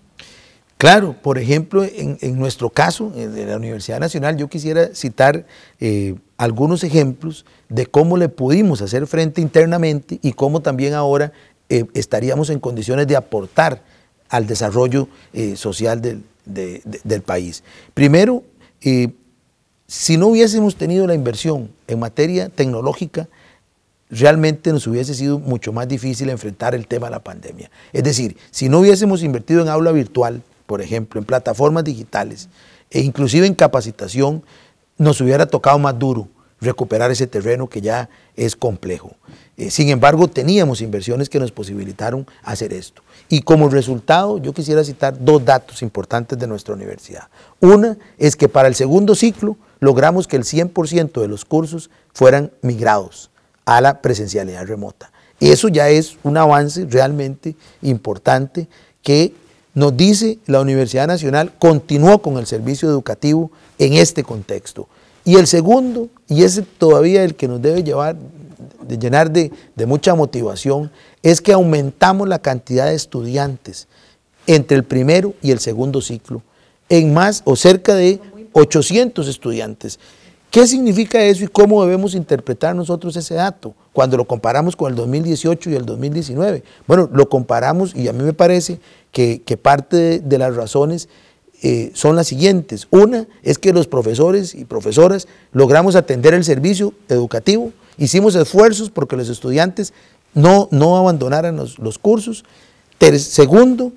Speaker 4: Claro, por ejemplo, en, nuestro caso, de la Universidad Nacional, yo quisiera citar eh, algunos ejemplos de cómo le pudimos hacer frente internamente y cómo también ahora eh, estaríamos en condiciones de aportar al desarrollo eh, social del, país. Primero, si no hubiésemos tenido la inversión en materia tecnológica, realmente nos hubiese sido mucho más difícil enfrentar el tema de la pandemia. Es decir, si no hubiésemos invertido en aula virtual, por ejemplo, en plataformas digitales e inclusive en capacitación, nos hubiera tocado más duro recuperar ese terreno que ya es complejo. Eh, sin embargo, teníamos inversiones que nos posibilitaron hacer esto. Y como resultado, yo quisiera citar dos datos importantes de nuestra universidad. Una es que para el segundo ciclo logramos que el 100% de los cursos fueran migrados a la presencialidad remota. Eso ya es un avance realmente importante que nos dice la Universidad Nacional continuó con el servicio educativo en este contexto. Y el segundo, y ese todavía el que nos debe llevar, de llenar de, de mucha motivación, es que aumentamos la cantidad de estudiantes entre el primero y el segundo ciclo, en más o cerca de 800 estudiantes. ¿Qué significa eso y cómo debemos interpretar nosotros ese dato cuando lo comparamos con el 2018 y el 2019? Bueno, lo comparamos y a mí me parece que, parte de, las razones eh, son las siguientes. Una es que los profesores y profesoras logramos atender el servicio educativo, hicimos esfuerzos porque los estudiantes no, no abandonaran los, los cursos. segundo,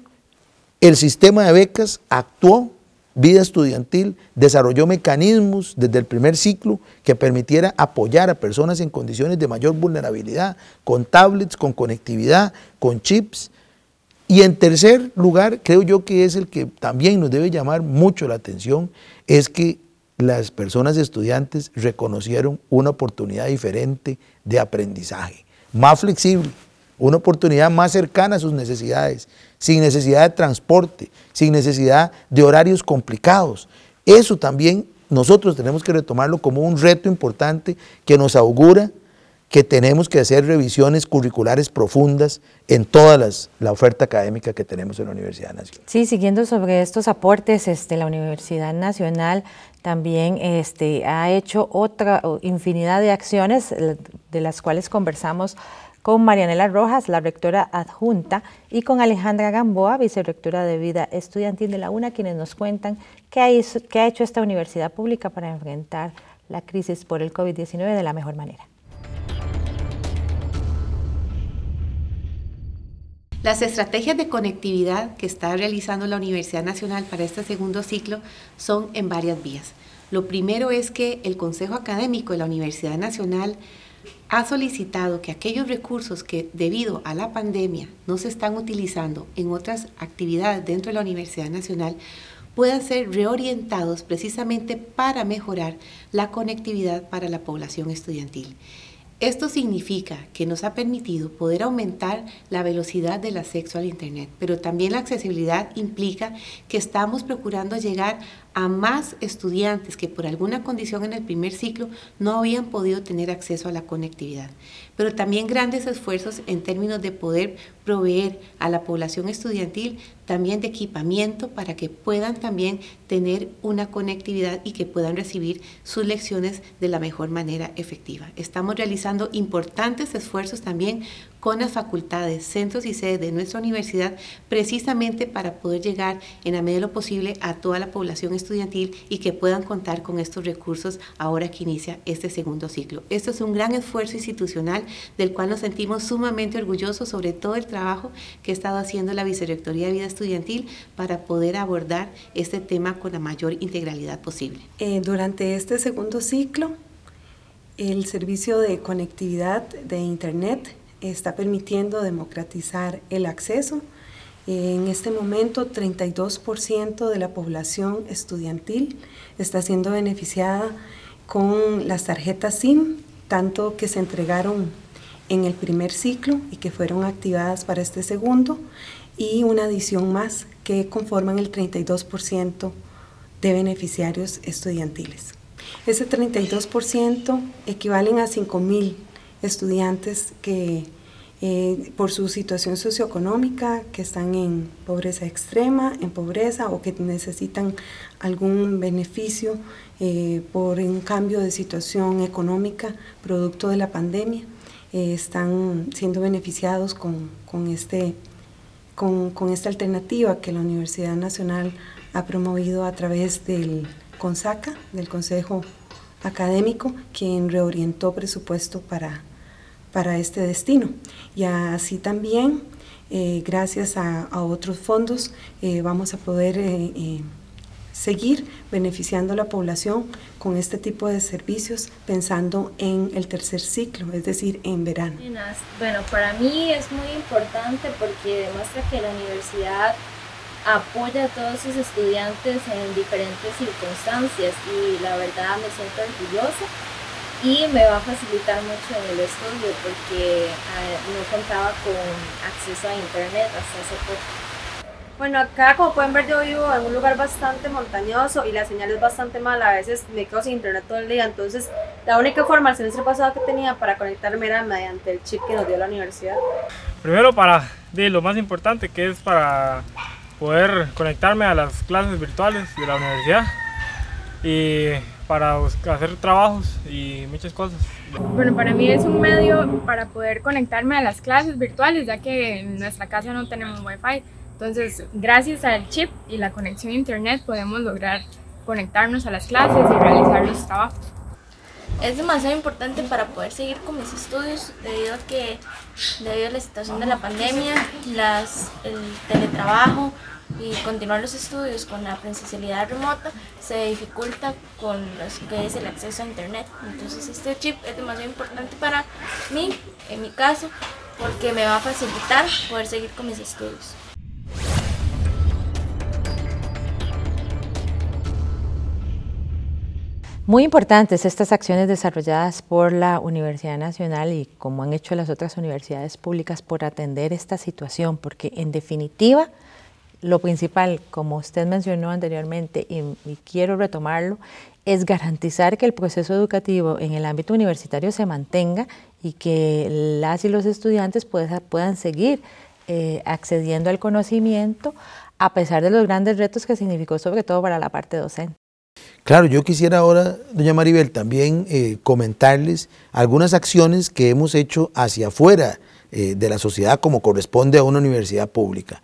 Speaker 4: el sistema de becas actuó vida estudiantil desarrolló mecanismos desde el primer ciclo que permitiera apoyar a personas en condiciones de mayor vulnerabilidad, con tablets, con conectividad, con chips. Y en tercer lugar, creo yo que es el que también nos debe llamar mucho la atención, es que las personas estudiantes reconocieron una oportunidad diferente de aprendizaje, más flexible, una oportunidad más cercana a sus necesidades, sin necesidad de transporte, sin necesidad de horarios complicados. Eso también nosotros tenemos que retomarlo como un reto importante que nos augura que tenemos que hacer revisiones curriculares profundas en toda la oferta académica que tenemos en la Universidad Nacional.
Speaker 1: Sí, siguiendo sobre estos aportes, este, la Universidad Nacional también este, ha hecho otra infinidad de acciones de las cuales conversamos con Marianela Rojas, la rectora adjunta, y con Alejandra Gamboa, vicerrectora de Vida Estudiantil de la UNA, quienes nos cuentan qué ha, hecho esta universidad pública para enfrentar la crisis por el COVID-19 de la mejor manera.
Speaker 5: Las estrategias de conectividad que está realizando la Universidad Nacional para este segundo ciclo son en varias vías. Lo primero es que el Consejo Académico de la Universidad Nacional ha solicitado que aquellos recursos que debido a la pandemia no se están utilizando en otras actividades dentro de la Universidad Nacional puedan ser reorientados precisamente para mejorar la conectividad para la población estudiantil. Esto significa que nos ha permitido poder aumentar la velocidad del acceso al Internet, pero también la accesibilidad implica que estamos procurando llegar a más estudiantes que por alguna condición en el primer ciclo no habían podido tener acceso a la conectividad, pero también grandes esfuerzos en términos de poder proveer a la población estudiantil también de equipamiento para que puedan también tener una conectividad y que puedan recibir sus lecciones de la mejor manera efectiva. Estamos realizando importantes esfuerzos también con las facultades, centros y sedes de nuestra universidad, precisamente para poder llegar en la medida de lo posible a toda la población estudiantil y que puedan contar con estos recursos ahora que inicia este segundo ciclo. Esto es un gran esfuerzo institucional del cual nos sentimos sumamente orgullosos sobre todo el trabajo que ha estado haciendo la Vicerrectoría de Vida Estudiantil para poder abordar este tema con la mayor integralidad posible.
Speaker 6: Eh, durante este segundo ciclo, el servicio de conectividad de Internet está permitiendo democratizar el acceso. En este momento, 32% de la población estudiantil está siendo beneficiada con las tarjetas SIM, tanto que se entregaron en el primer ciclo y que fueron activadas para este segundo, y una adición más que conforman el 32% de beneficiarios estudiantiles. Ese 32% equivalen a 5.000 estudiantes que eh, por su situación socioeconómica, que están en pobreza extrema, en pobreza o que necesitan algún beneficio eh, por un cambio de situación económica producto de la pandemia, eh, están siendo beneficiados con, con este, con, con esta alternativa que la Universidad Nacional ha promovido a través del CONSACA, del Consejo Académico, quien reorientó presupuesto para, para este destino. Y así también, eh, gracias a, otros fondos, eh, vamos a poder eh, seguir beneficiando a la población con este tipo de servicios pensando en el tercer ciclo, es decir, en verano.
Speaker 7: Bueno, para mí es muy importante porque demuestra que la universidad apoya a todos sus estudiantes en diferentes circunstancias y la verdad me siento orgullosa y me va a facilitar mucho en el estudio porque ah, no contaba con acceso a internet hasta hace poco.
Speaker 8: Bueno, acá como pueden ver yo vivo en un lugar bastante montañoso y la señal es bastante mala, a veces me quedo sin internet todo el día, entonces la única forma el semestre pasado que tenía para conectarme era mediante el chip que nos dio la universidad.
Speaker 9: Primero para de lo más importante que es para poder conectarme a las clases virtuales de la universidad y para hacer trabajos y muchas cosas.
Speaker 10: Bueno, para mí es un medio para poder conectarme a las clases virtuales, ya que en nuestra casa no tenemos wifi. Entonces, gracias al chip y la conexión a internet podemos lograr conectarnos a las clases y realizar los trabajos.
Speaker 11: Es demasiado importante para poder seguir con mis estudios debido a que debido a la situación de la pandemia, las, el teletrabajo, y continuar los estudios con la presencialidad remota se dificulta con lo que es el acceso a internet. Entonces este chip es demasiado importante para mí, en mi caso, porque me va a facilitar poder seguir con mis estudios.
Speaker 1: Muy importantes estas acciones desarrolladas por la Universidad Nacional y como han hecho las otras universidades públicas por atender esta situación, porque en definitiva lo principal, como usted mencionó anteriormente, y, quiero retomarlo, es garantizar que el proceso educativo en el ámbito universitario se mantenga y que las y los estudiantes puedan seguir eh, accediendo al conocimiento a pesar de los grandes retos que significó sobre todo para la parte docente.
Speaker 4: Claro, yo quisiera ahora, doña Maribel, también eh, comentarles algunas acciones que hemos hecho hacia afuera eh, de la sociedad como corresponde a una universidad pública.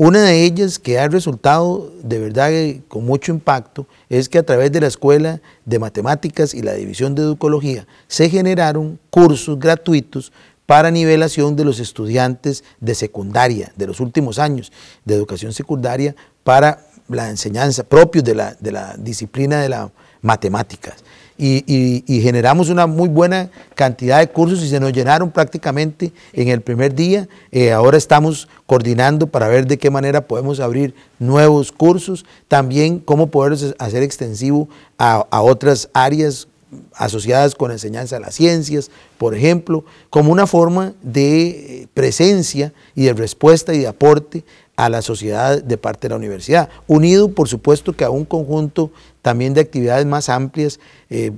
Speaker 4: Una de ellas que ha resultado de verdad con mucho impacto es que a través de la Escuela de Matemáticas y la División de Educología se generaron cursos gratuitos para nivelación de los estudiantes de secundaria, de los últimos años de educación secundaria, para la enseñanza propios de la, de la disciplina de las matemáticas y, generamos una muy buena cantidad de cursos y se nos llenaron prácticamente en el primer día. Eh, ahora estamos coordinando para ver de qué manera podemos abrir nuevos cursos, también cómo poder hacer extensivo a, a otras áreas asociadas con enseñanza de las ciencias, por ejemplo, como una forma de eh, presencia y de respuesta y de aporte a la sociedad de parte de la universidad, unido por supuesto que a un conjunto también de actividades más amplias, eh,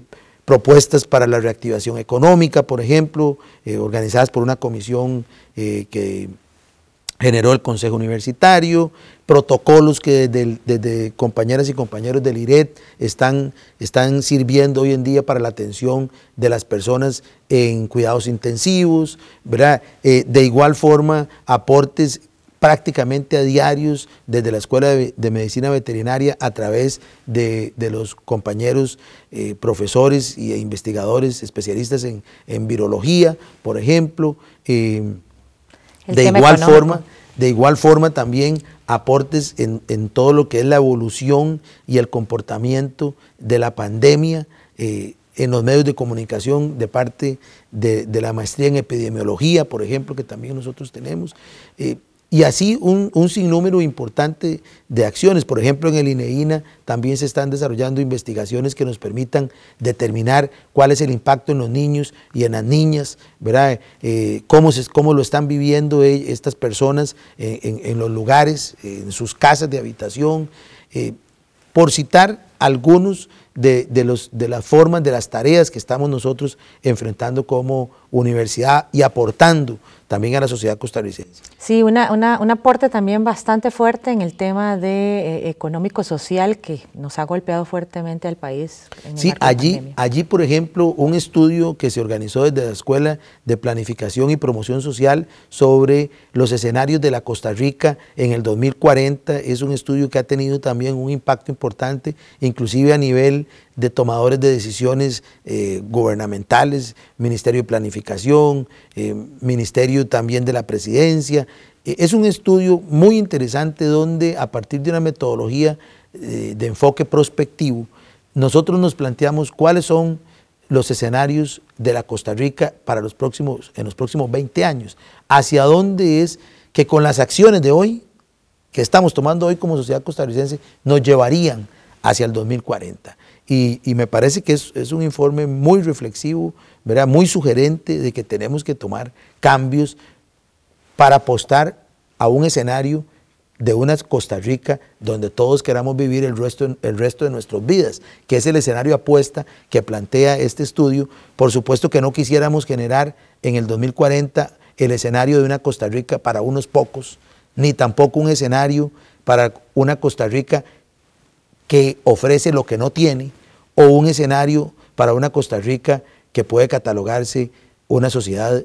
Speaker 4: propuestas para la reactivación económica, por ejemplo, eh, organizadas por una comisión que generó el Consejo Universitario, protocolos que desde, compañeras y compañeros del IRET están, están sirviendo hoy en día para la atención de las personas en cuidados intensivos, ¿verdad? Eh, de igual forma, aportes prácticamente a diarios desde la Escuela de, Medicina Veterinaria a través de, los compañeros eh, profesores e investigadores especialistas en, virología, por ejemplo. Eh, de igual forma, de igual forma también aportes en, todo lo que es la evolución y el comportamiento de la pandemia eh, en los medios de comunicación de parte de, la maestría en epidemiología, por ejemplo, que también nosotros tenemos. Y así un, sinnúmero importante de acciones. Por ejemplo, en el INEINA también se están desarrollando investigaciones que nos permitan determinar cuál es el impacto en los niños y en las niñas, ¿verdad? Eh, cómo, se, cómo lo están viviendo e, estas personas en, los lugares, en sus casas de habitación. Eh, por citar algunos de, los, de las formas, de las tareas que estamos nosotros enfrentando como universidad y aportando también a la sociedad costarricense.
Speaker 1: Sí, una, un aporte también bastante fuerte en el tema de eh, económico-social que nos ha golpeado fuertemente al país.
Speaker 4: sí, allí, allí, por ejemplo, un estudio que se organizó desde la Escuela de Planificación y Promoción Social sobre los escenarios de la Costa Rica en el 2040 es un estudio que ha tenido también un impacto importante, inclusive a nivel de tomadores de decisiones eh, gubernamentales, Ministerio de Planificación, eh, Ministerio también de la Presidencia. Eh, es un estudio muy interesante donde a partir de una metodología de enfoque prospectivo, nosotros nos planteamos cuáles son los escenarios de la Costa Rica para los próximos, en los próximos 20 años, hacia dónde es que con las acciones de hoy, que estamos tomando hoy como sociedad costarricense, nos llevarían hacia el 2040. Y, me parece que es, un informe muy reflexivo, muy sugerente de que tenemos que tomar cambios para apostar a un escenario de una Costa Rica donde todos queramos vivir el resto, el resto de nuestras vidas, que es el escenario apuesta que plantea este estudio. Por supuesto que no quisiéramos generar en el 2040 el escenario de una Costa Rica para unos pocos, ni tampoco un escenario para una Costa Rica que ofrece lo que no tiene, o un escenario para una Costa Rica que puede catalogarse una sociedad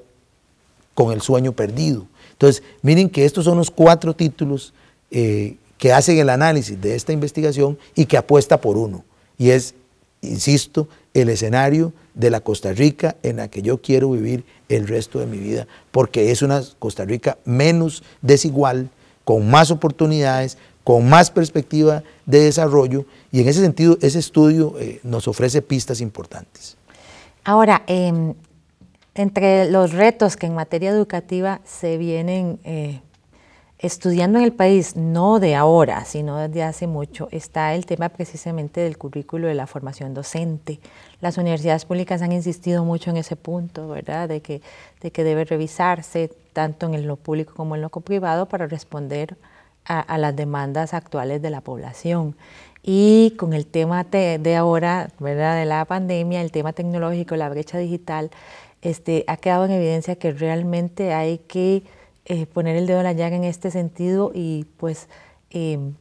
Speaker 4: con el sueño perdido. Entonces, miren que estos son los cuatro títulos eh, que hacen el análisis de esta investigación y que apuesta por uno. Y es, insisto, el escenario de la Costa Rica en la que yo quiero vivir el resto de mi vida, porque es una Costa Rica menos desigual, con más oportunidades, con más perspectiva de desarrollo y en ese sentido ese estudio eh, nos ofrece pistas importantes.
Speaker 1: Ahora, em, entre los retos que en materia educativa se vienen eh, estudiando en el país, no de ahora, sino desde hace mucho, está el tema precisamente del currículo de la formación docente. Las universidades públicas han insistido mucho en ese punto, ¿verdad? De que, de que debe revisarse tanto en lo público como en lo privado para responder a, las demandas actuales de la población. Y con el tema de, ahora, de la pandemia, el tema tecnológico, la brecha digital, este, ha quedado en evidencia que realmente hay que eh, poner el dedo en la llaga en este sentido y pues em,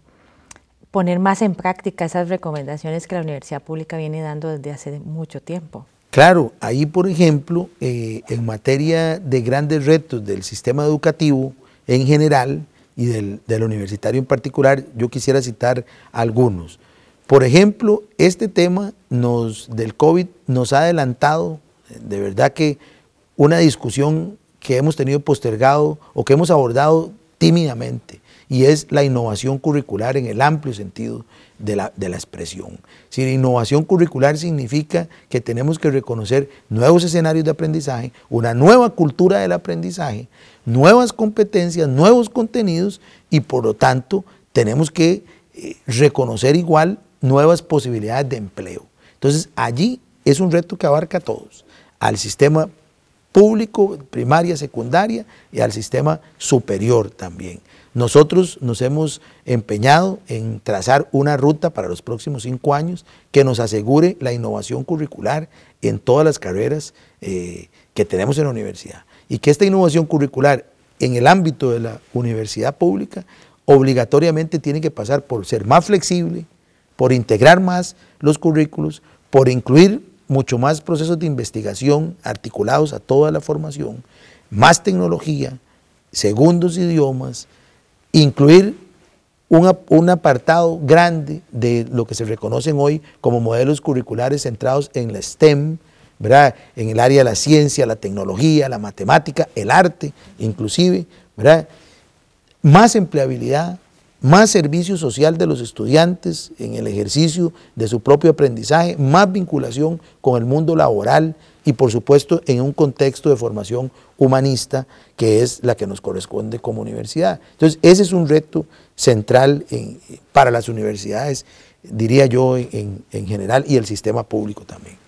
Speaker 1: poner más en práctica esas recomendaciones que la universidad pública viene dando desde hace mucho tiempo.
Speaker 4: Claro, ahí por ejemplo, eh, en materia de grandes retos del sistema educativo en general, y del, universitario en particular, yo quisiera citar algunos. Por ejemplo, este tema del COVID nos ha adelantado, de verdad que una discusión que hemos tenido postergado o que hemos abordado tímidamente, y es la innovación curricular en el amplio sentido de la, de la expresión. Si innovación curricular significa que tenemos que reconocer nuevos escenarios de aprendizaje, una nueva cultura del aprendizaje, nuevas competencias, nuevos contenidos y por lo tanto tenemos que eh, reconocer igual nuevas posibilidades de empleo. Entonces allí es un reto que abarca a todos, al sistema público, primaria, secundaria y al sistema superior también. Nosotros nos hemos empeñado en trazar una ruta para los próximos cinco años que nos asegure la innovación curricular en todas las carreras eh, que tenemos en la universidad. Y que esta innovación curricular en el ámbito de la universidad pública, obligatoriamente tiene que pasar por ser más flexible, por integrar más los currículos, por incluir mucho más procesos de investigación articulados a toda la formación, más tecnología, segundos idiomas, incluir un, apartado grande de lo que se reconocen hoy como modelos curriculares centrados en la STEM, en el área de la ciencia, la tecnología, la matemática, el arte, inclusive, más empleabilidad, más servicio social de los estudiantes en el ejercicio de su propio aprendizaje, más vinculación con el mundo laboral y por supuesto en un contexto de formación humanista que es la que nos corresponde como universidad. Entonces ese es un reto central para las universidades, diría yo en general, y el sistema público también.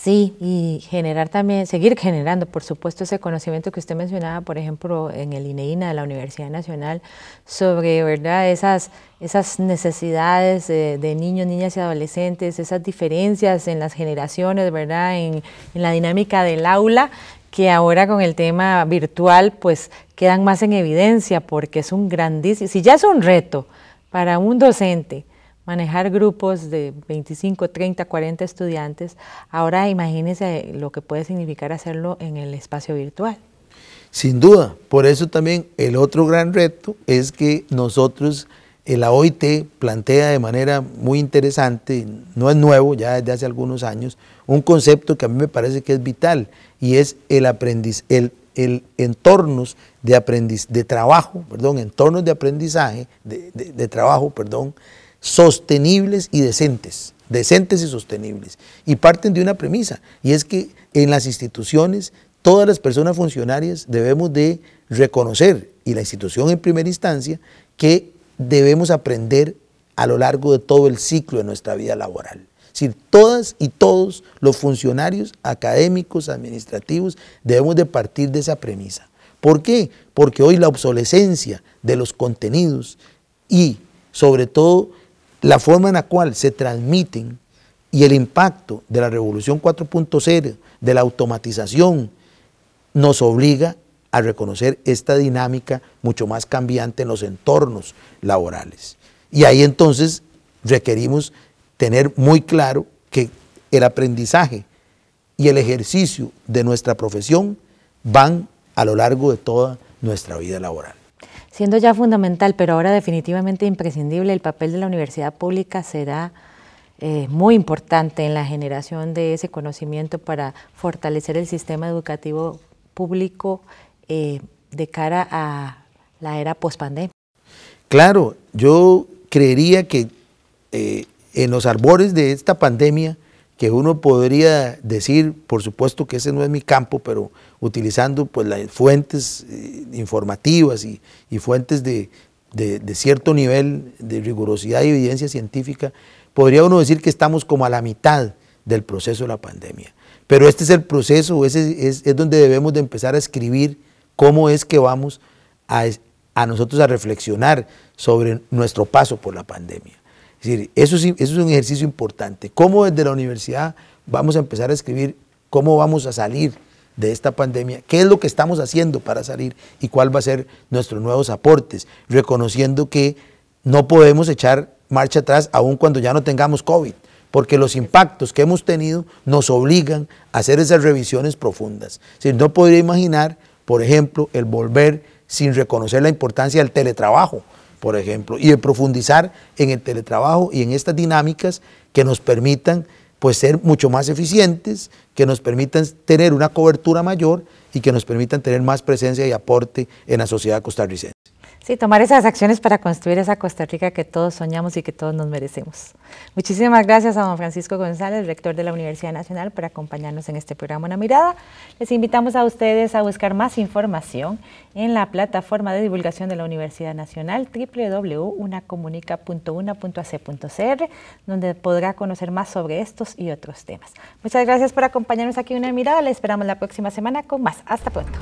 Speaker 1: Sí, y generar también, seguir generando, por supuesto, ese conocimiento que usted mencionaba, por ejemplo, en el INEINA de la Universidad Nacional, sobre ¿verdad? Esas, esas necesidades de, niños, niñas y adolescentes, esas diferencias en las generaciones, ¿verdad? En, en la dinámica del aula, que ahora con el tema virtual, pues quedan más en evidencia, porque es un grandísimo, si ya es un reto para un docente, manejar grupos de 25, 30, 40 estudiantes, ahora imagínense lo que puede significar hacerlo en el espacio virtual.
Speaker 4: Sin duda, por eso también el otro gran reto es que nosotros, la OIT plantea de manera muy interesante, no es nuevo, ya desde hace algunos años, un concepto que a mí me parece que es vital y es el aprendiz, el, el entornos de aprendiz, de trabajo, perdón, entornos de aprendizaje, de, de trabajo, perdón, sostenibles y decentes, decentes y sostenibles. Y parten de una premisa, y es que en las instituciones todas las personas funcionarias debemos de reconocer, y la institución en primera instancia, que debemos aprender a lo largo de todo el ciclo de nuestra vida laboral. Es decir, todas y todos los funcionarios académicos, administrativos, debemos de partir de esa premisa. ¿Por qué? Porque hoy la obsolescencia de los contenidos y sobre todo la forma en la cual se transmiten y el impacto de la revolución 4.0, de la automatización, nos obliga a reconocer esta dinámica mucho más cambiante en los entornos laborales. Y ahí entonces requerimos tener muy claro que el aprendizaje y el ejercicio de nuestra profesión van a lo largo de toda nuestra vida laboral.
Speaker 1: Siendo ya fundamental, pero ahora definitivamente imprescindible, el papel de la universidad pública será eh, muy importante en la generación de ese conocimiento para fortalecer el sistema educativo público eh, de cara a la era pospandemia.
Speaker 4: Claro, yo creería que eh, en los arbores de esta pandemia, que uno podría decir, por supuesto que ese no es mi campo, pero utilizando pues, las fuentes eh, informativas y, fuentes de, cierto nivel de rigurosidad y evidencia científica, podría uno decir que estamos como a la mitad del proceso de la pandemia. Pero este es el proceso, ese es, donde debemos de empezar a escribir cómo es que vamos a, a nosotros a reflexionar sobre nuestro paso por la pandemia. Es decir, eso es, eso es un ejercicio importante. ¿Cómo desde la universidad vamos a empezar a escribir cómo vamos a salir de esta pandemia, qué es lo que estamos haciendo para salir y cuál va a ser nuestros nuevos aportes, reconociendo que no podemos echar marcha atrás aun cuando ya no tengamos COVID, porque los impactos que hemos tenido nos obligan a hacer esas revisiones profundas. Si no podría imaginar, por ejemplo, el volver sin reconocer la importancia del teletrabajo, por ejemplo, y de profundizar en el teletrabajo y en estas dinámicas que nos permitan pues ser mucho más eficientes, que nos permitan tener una cobertura mayor y que nos permitan tener más presencia y aporte en la sociedad costarricense.
Speaker 1: Sí, tomar esas acciones para construir esa Costa Rica que todos soñamos y que todos nos merecemos. Muchísimas gracias a don Francisco González, rector de la Universidad Nacional, por acompañarnos en este programa Una Mirada. Les invitamos a ustedes a buscar más información en la plataforma de divulgación de la Universidad Nacional www.unacomunica.una.ac.cr, donde podrá conocer más sobre estos y otros temas. Muchas gracias por acompañarnos aquí en Una Mirada. Les esperamos la próxima semana con más. Hasta pronto.